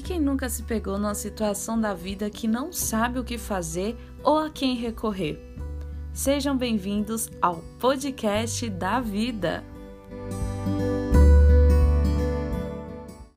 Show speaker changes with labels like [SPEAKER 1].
[SPEAKER 1] E quem nunca se pegou numa situação da vida que não sabe o que fazer ou a quem recorrer? Sejam bem-vindos ao podcast da vida.